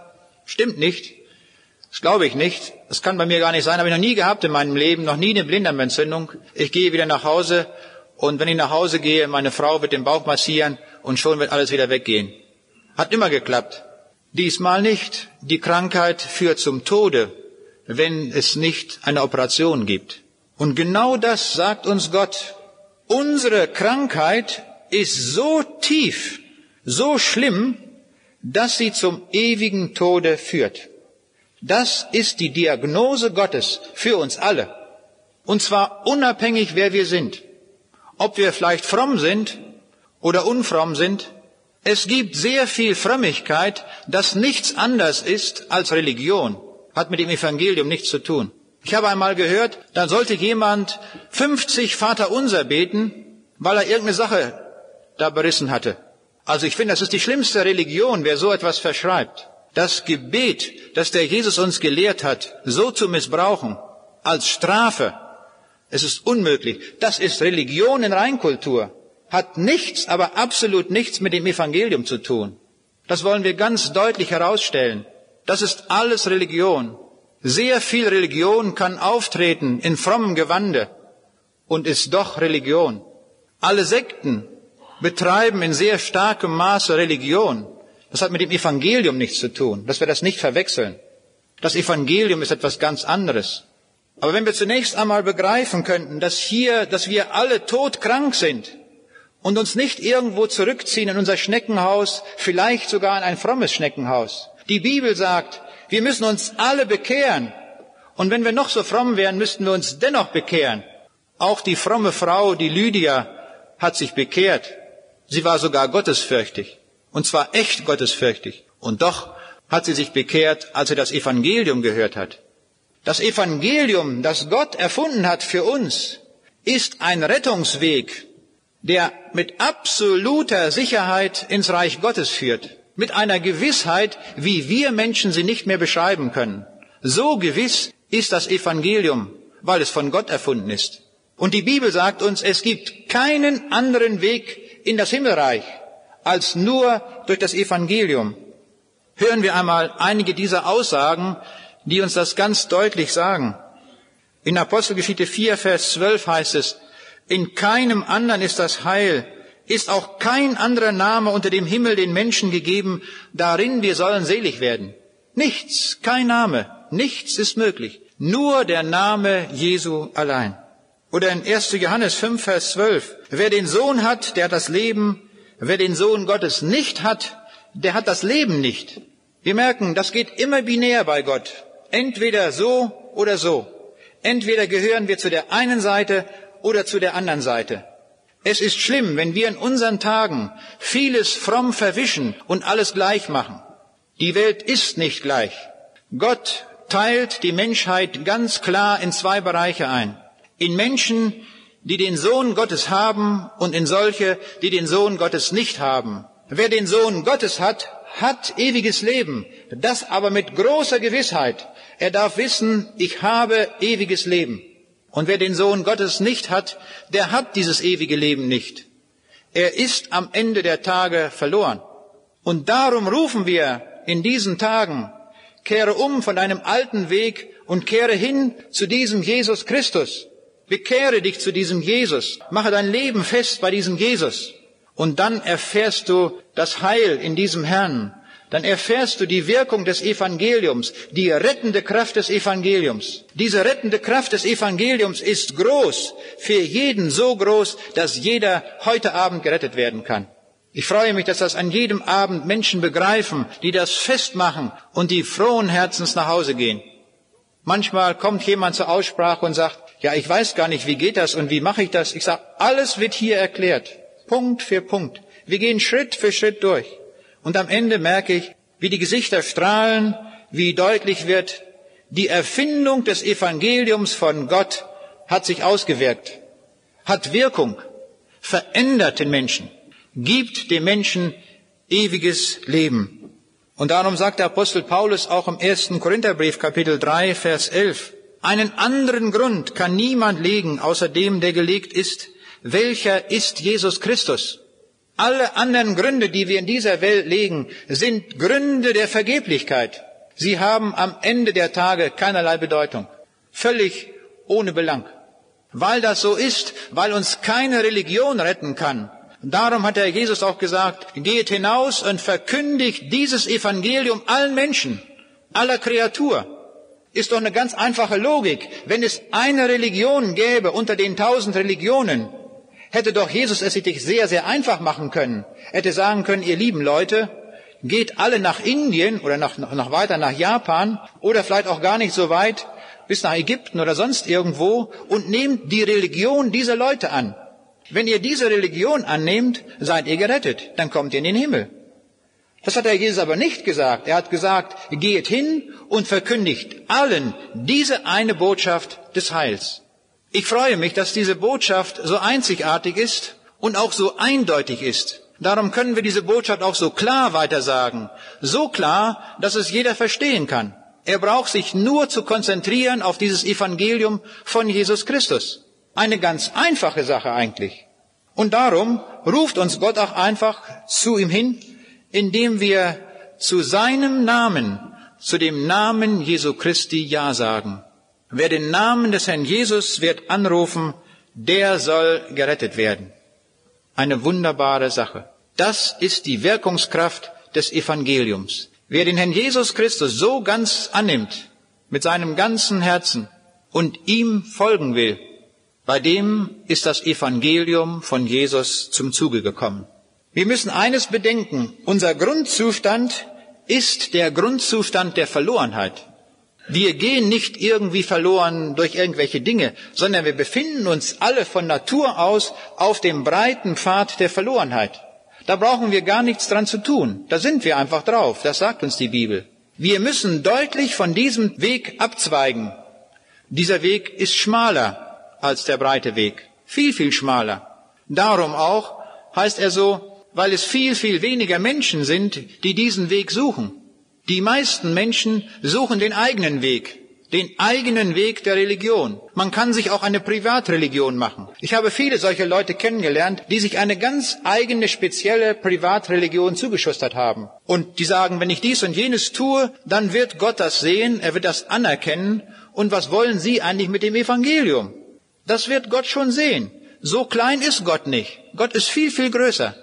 stimmt nicht, das glaube ich nicht, das kann bei mir gar nicht sein, habe ich noch nie gehabt in meinem Leben, noch nie eine Blinddarmentzündung. Ich gehe wieder nach Hause und wenn ich nach Hause gehe, meine Frau wird den Bauch massieren und schon wird alles wieder weggehen. Hat immer geklappt. Diesmal nicht. Die Krankheit führt zum Tode, wenn es nicht eine Operation gibt. Und genau das sagt uns Gott Unsere Krankheit ist so tief, so schlimm, dass sie zum ewigen Tode führt. Das ist die Diagnose Gottes für uns alle. Und zwar unabhängig, wer wir sind. Ob wir vielleicht fromm sind oder unfromm sind. Es gibt sehr viel Frömmigkeit, das nichts anders ist als Religion. Hat mit dem Evangelium nichts zu tun. Ich habe einmal gehört, dann sollte jemand 50 Vaterunser beten, weil er irgendeine Sache da berissen hatte. Also ich finde, das ist die schlimmste Religion, wer so etwas verschreibt. Das Gebet, das der Jesus uns gelehrt hat, so zu missbrauchen, als Strafe, es ist unmöglich. Das ist Religion in Reinkultur. Hat nichts, aber absolut nichts mit dem Evangelium zu tun. Das wollen wir ganz deutlich herausstellen. Das ist alles Religion. Sehr viel Religion kann auftreten in frommem Gewande und ist doch Religion. Alle Sekten betreiben in sehr starkem Maße Religion. Das hat mit dem Evangelium nichts zu tun, dass wir das nicht verwechseln. Das Evangelium ist etwas ganz anderes. Aber wenn wir zunächst einmal begreifen könnten, dass hier, dass wir alle todkrank sind und uns nicht irgendwo zurückziehen in unser Schneckenhaus, vielleicht sogar in ein frommes Schneckenhaus. Die Bibel sagt, wir müssen uns alle bekehren. Und wenn wir noch so fromm wären, müssten wir uns dennoch bekehren. Auch die fromme Frau, die Lydia, hat sich bekehrt. Sie war sogar gottesfürchtig. Und zwar echt gottesfürchtig. Und doch hat sie sich bekehrt, als sie das Evangelium gehört hat. Das Evangelium, das Gott erfunden hat für uns, ist ein Rettungsweg, der mit absoluter Sicherheit ins Reich Gottes führt, mit einer Gewissheit, wie wir Menschen sie nicht mehr beschreiben können. So gewiss ist das Evangelium, weil es von Gott erfunden ist. Und die Bibel sagt uns, es gibt keinen anderen Weg in das Himmelreich als nur durch das Evangelium. Hören wir einmal einige dieser Aussagen, die uns das ganz deutlich sagen. In Apostelgeschichte 4, Vers 12 heißt es, in keinem anderen ist das Heil, ist auch kein anderer Name unter dem Himmel den Menschen gegeben, darin wir sollen selig werden. Nichts, kein Name, nichts ist möglich. Nur der Name Jesu allein. Oder in 1. Johannes 5, Vers 12. Wer den Sohn hat, der hat das Leben. Wer den Sohn Gottes nicht hat, der hat das Leben nicht. Wir merken, das geht immer binär bei Gott. Entweder so oder so. Entweder gehören wir zu der einen Seite oder zu der anderen Seite. Es ist schlimm, wenn wir in unseren Tagen vieles fromm verwischen und alles gleich machen. Die Welt ist nicht gleich. Gott teilt die Menschheit ganz klar in zwei Bereiche ein. In Menschen, die den Sohn Gottes haben und in solche, die den Sohn Gottes nicht haben. Wer den Sohn Gottes hat, hat ewiges Leben, das aber mit großer Gewissheit. Er darf wissen, ich habe ewiges Leben. Und wer den Sohn Gottes nicht hat, der hat dieses ewige Leben nicht. Er ist am Ende der Tage verloren. Und darum rufen wir in diesen Tagen, kehre um von deinem alten Weg und kehre hin zu diesem Jesus Christus. Bekehre dich zu diesem Jesus. Mache dein Leben fest bei diesem Jesus. Und dann erfährst du das Heil in diesem Herrn dann erfährst du die Wirkung des Evangeliums, die rettende Kraft des Evangeliums. Diese rettende Kraft des Evangeliums ist groß, für jeden so groß, dass jeder heute Abend gerettet werden kann. Ich freue mich, dass das an jedem Abend Menschen begreifen, die das festmachen und die frohen Herzens nach Hause gehen. Manchmal kommt jemand zur Aussprache und sagt, ja, ich weiß gar nicht, wie geht das und wie mache ich das? Ich sage, alles wird hier erklärt, Punkt für Punkt. Wir gehen Schritt für Schritt durch. Und am Ende merke ich, wie die Gesichter strahlen, wie deutlich wird, die Erfindung des Evangeliums von Gott hat sich ausgewirkt, hat Wirkung, verändert den Menschen, gibt dem Menschen ewiges Leben. Und darum sagt der Apostel Paulus auch im ersten Korintherbrief Kapitel 3 Vers 11, einen anderen Grund kann niemand legen, außer dem, der gelegt ist, welcher ist Jesus Christus. Alle anderen Gründe, die wir in dieser Welt legen, sind Gründe der Vergeblichkeit. Sie haben am Ende der Tage keinerlei Bedeutung. Völlig ohne Belang. Weil das so ist, weil uns keine Religion retten kann. Darum hat der Jesus auch gesagt, geht hinaus und verkündigt dieses Evangelium allen Menschen, aller Kreatur. Ist doch eine ganz einfache Logik. Wenn es eine Religion gäbe unter den tausend Religionen, hätte doch Jesus es sich sehr, sehr einfach machen können. Er hätte sagen können, ihr lieben Leute, geht alle nach Indien oder noch, noch weiter nach Japan oder vielleicht auch gar nicht so weit bis nach Ägypten oder sonst irgendwo und nehmt die Religion dieser Leute an. Wenn ihr diese Religion annehmt, seid ihr gerettet, dann kommt ihr in den Himmel. Das hat der Jesus aber nicht gesagt. Er hat gesagt, geht hin und verkündigt allen diese eine Botschaft des Heils. Ich freue mich, dass diese Botschaft so einzigartig ist und auch so eindeutig ist. Darum können wir diese Botschaft auch so klar weitersagen. So klar, dass es jeder verstehen kann. Er braucht sich nur zu konzentrieren auf dieses Evangelium von Jesus Christus. Eine ganz einfache Sache eigentlich. Und darum ruft uns Gott auch einfach zu ihm hin, indem wir zu seinem Namen, zu dem Namen Jesu Christi Ja sagen. Wer den Namen des Herrn Jesus wird anrufen, der soll gerettet werden. Eine wunderbare Sache. Das ist die Wirkungskraft des Evangeliums. Wer den Herrn Jesus Christus so ganz annimmt, mit seinem ganzen Herzen und ihm folgen will, bei dem ist das Evangelium von Jesus zum Zuge gekommen. Wir müssen eines bedenken, unser Grundzustand ist der Grundzustand der Verlorenheit. Wir gehen nicht irgendwie verloren durch irgendwelche Dinge, sondern wir befinden uns alle von Natur aus auf dem breiten Pfad der Verlorenheit. Da brauchen wir gar nichts dran zu tun. Da sind wir einfach drauf. Das sagt uns die Bibel. Wir müssen deutlich von diesem Weg abzweigen. Dieser Weg ist schmaler als der breite Weg. Viel, viel schmaler. Darum auch heißt er so, weil es viel, viel weniger Menschen sind, die diesen Weg suchen. Die meisten Menschen suchen den eigenen Weg, den eigenen Weg der Religion. Man kann sich auch eine Privatreligion machen. Ich habe viele solche Leute kennengelernt, die sich eine ganz eigene, spezielle Privatreligion zugeschustert haben. Und die sagen, wenn ich dies und jenes tue, dann wird Gott das sehen, er wird das anerkennen. Und was wollen Sie eigentlich mit dem Evangelium? Das wird Gott schon sehen. So klein ist Gott nicht. Gott ist viel, viel größer.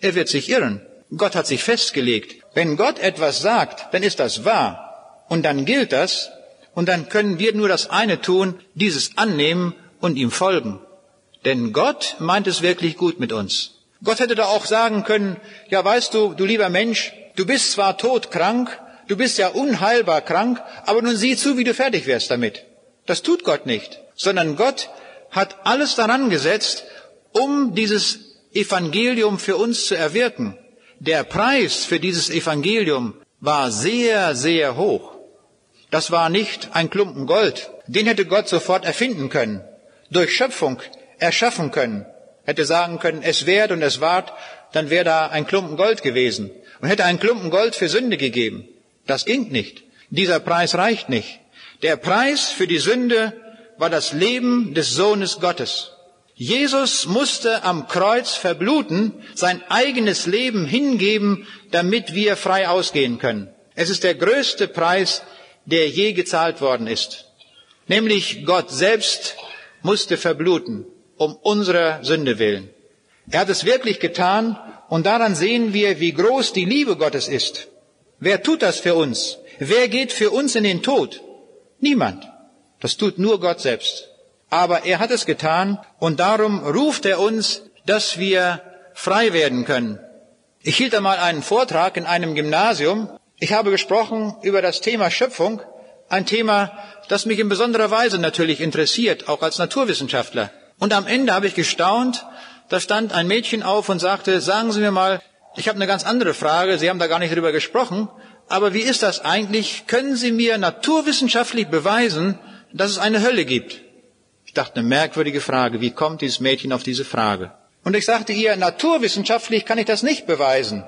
Er wird sich irren. Gott hat sich festgelegt. Wenn Gott etwas sagt, dann ist das wahr. Und dann gilt das. Und dann können wir nur das eine tun, dieses annehmen und ihm folgen. Denn Gott meint es wirklich gut mit uns. Gott hätte da auch sagen können, ja weißt du, du lieber Mensch, du bist zwar todkrank, du bist ja unheilbar krank, aber nun sieh zu, wie du fertig wirst damit. Das tut Gott nicht, sondern Gott hat alles daran gesetzt, um dieses Evangelium für uns zu erwirken. Der Preis für dieses Evangelium war sehr, sehr hoch. Das war nicht ein Klumpen Gold. Den hätte Gott sofort erfinden können, durch Schöpfung erschaffen können, hätte sagen können, es währt und es ward, dann wäre da ein Klumpen Gold gewesen und hätte ein Klumpen Gold für Sünde gegeben. Das ging nicht. Dieser Preis reicht nicht. Der Preis für die Sünde war das Leben des Sohnes Gottes. Jesus musste am Kreuz verbluten, sein eigenes Leben hingeben, damit wir frei ausgehen können. Es ist der größte Preis, der je gezahlt worden ist. Nämlich Gott selbst musste verbluten, um unserer Sünde willen. Er hat es wirklich getan und daran sehen wir, wie groß die Liebe Gottes ist. Wer tut das für uns? Wer geht für uns in den Tod? Niemand. Das tut nur Gott selbst aber er hat es getan und darum ruft er uns, dass wir frei werden können. Ich hielt einmal einen Vortrag in einem Gymnasium. Ich habe gesprochen über das Thema Schöpfung, ein Thema, das mich in besonderer Weise natürlich interessiert, auch als Naturwissenschaftler. Und am Ende habe ich gestaunt, da stand ein Mädchen auf und sagte, sagen Sie mir mal, ich habe eine ganz andere Frage, Sie haben da gar nicht drüber gesprochen, aber wie ist das eigentlich? Können Sie mir naturwissenschaftlich beweisen, dass es eine Hölle gibt? Ich dachte, eine merkwürdige Frage. Wie kommt dieses Mädchen auf diese Frage? Und ich sagte ihr, naturwissenschaftlich kann ich das nicht beweisen.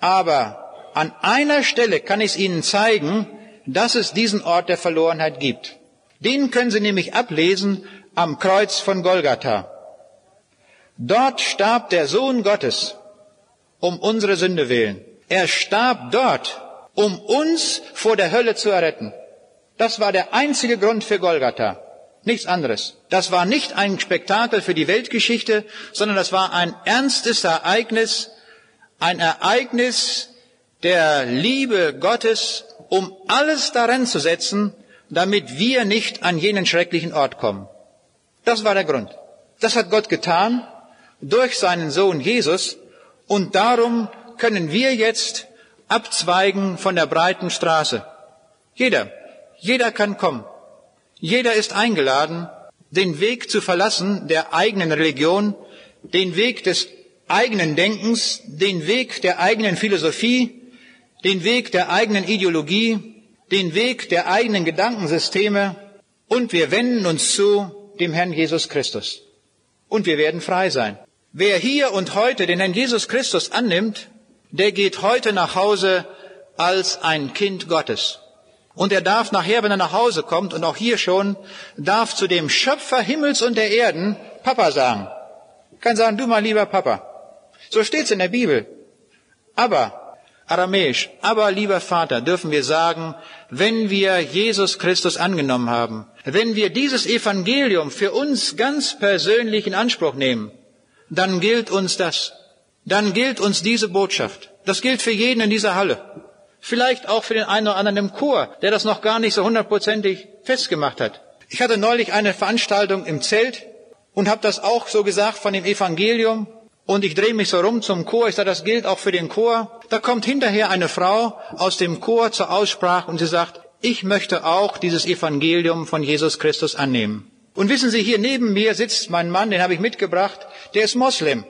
Aber an einer Stelle kann ich es Ihnen zeigen, dass es diesen Ort der Verlorenheit gibt. Den können Sie nämlich ablesen am Kreuz von Golgatha. Dort starb der Sohn Gottes um unsere Sünde willen. Er starb dort, um uns vor der Hölle zu erretten. Das war der einzige Grund für Golgatha. Nichts anderes. Das war nicht ein Spektakel für die Weltgeschichte, sondern das war ein ernstes Ereignis, ein Ereignis der Liebe Gottes, um alles daran zu setzen, damit wir nicht an jenen schrecklichen Ort kommen. Das war der Grund. Das hat Gott getan durch seinen Sohn Jesus und darum können wir jetzt abzweigen von der breiten Straße. Jeder, jeder kann kommen. Jeder ist eingeladen, den Weg zu verlassen der eigenen Religion, den Weg des eigenen Denkens, den Weg der eigenen Philosophie, den Weg der eigenen Ideologie, den Weg der eigenen Gedankensysteme und wir wenden uns zu dem Herrn Jesus Christus. Und wir werden frei sein. Wer hier und heute den Herrn Jesus Christus annimmt, der geht heute nach Hause als ein Kind Gottes. Und er darf nachher, wenn er nach Hause kommt, und auch hier schon, darf zu dem Schöpfer Himmels und der Erden Papa sagen. Kann sagen, du mal lieber Papa. So steht's in der Bibel. Aber, aramäisch, aber lieber Vater, dürfen wir sagen, wenn wir Jesus Christus angenommen haben, wenn wir dieses Evangelium für uns ganz persönlich in Anspruch nehmen, dann gilt uns das. Dann gilt uns diese Botschaft. Das gilt für jeden in dieser Halle. Vielleicht auch für den einen oder anderen im Chor, der das noch gar nicht so hundertprozentig festgemacht hat. Ich hatte neulich eine Veranstaltung im Zelt und habe das auch so gesagt von dem Evangelium. Und ich drehe mich so rum zum Chor. Ich sage, das gilt auch für den Chor. Da kommt hinterher eine Frau aus dem Chor zur Aussprache und sie sagt, ich möchte auch dieses Evangelium von Jesus Christus annehmen. Und wissen Sie, hier neben mir sitzt mein Mann, den habe ich mitgebracht, der ist Moslem.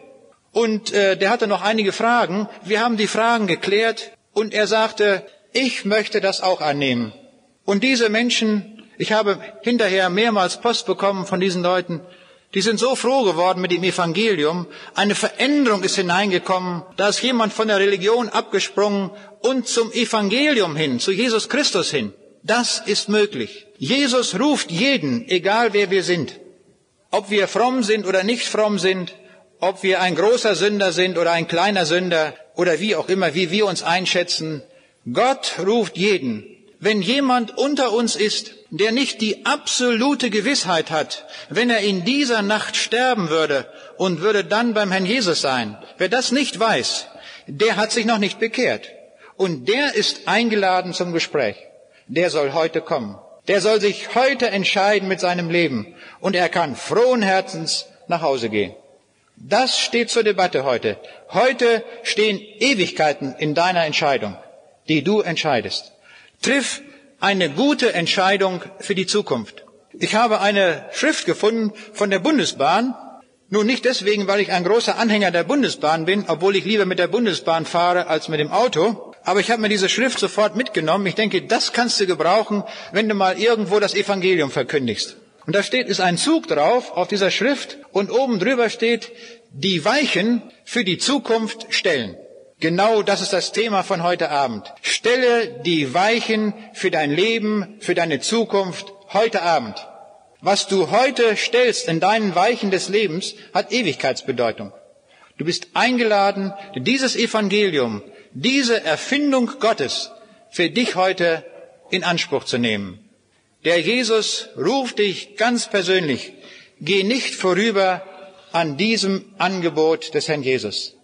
Und äh, der hatte noch einige Fragen. Wir haben die Fragen geklärt und er sagte, ich möchte das auch annehmen. Und diese Menschen, ich habe hinterher mehrmals Post bekommen von diesen Leuten, die sind so froh geworden mit dem Evangelium. Eine Veränderung ist hineingekommen. Da ist jemand von der Religion abgesprungen und zum Evangelium hin, zu Jesus Christus hin. Das ist möglich. Jesus ruft jeden, egal wer wir sind. Ob wir fromm sind oder nicht fromm sind, ob wir ein großer Sünder sind oder ein kleiner Sünder oder wie auch immer, wie wir uns einschätzen. Gott ruft jeden. Wenn jemand unter uns ist, der nicht die absolute Gewissheit hat, wenn er in dieser Nacht sterben würde und würde dann beim Herrn Jesus sein, wer das nicht weiß, der hat sich noch nicht bekehrt. Und der ist eingeladen zum Gespräch. Der soll heute kommen. Der soll sich heute entscheiden mit seinem Leben. Und er kann frohen Herzens nach Hause gehen. Das steht zur Debatte heute. Heute stehen Ewigkeiten in deiner Entscheidung, die du entscheidest. Triff eine gute Entscheidung für die Zukunft. Ich habe eine Schrift gefunden von der Bundesbahn. Nun nicht deswegen, weil ich ein großer Anhänger der Bundesbahn bin, obwohl ich lieber mit der Bundesbahn fahre als mit dem Auto. Aber ich habe mir diese Schrift sofort mitgenommen. Ich denke, das kannst du gebrauchen, wenn du mal irgendwo das Evangelium verkündigst. Und da steht, ist ein Zug drauf auf dieser Schrift und oben drüber steht, die Weichen für die Zukunft stellen. Genau das ist das Thema von heute Abend. Stelle die Weichen für dein Leben, für deine Zukunft heute Abend. Was du heute stellst in deinen Weichen des Lebens, hat Ewigkeitsbedeutung. Du bist eingeladen, dieses Evangelium, diese Erfindung Gottes für dich heute in Anspruch zu nehmen. Der Jesus ruft dich ganz persönlich. Geh nicht vorüber an diesem Angebot des Herrn Jesus.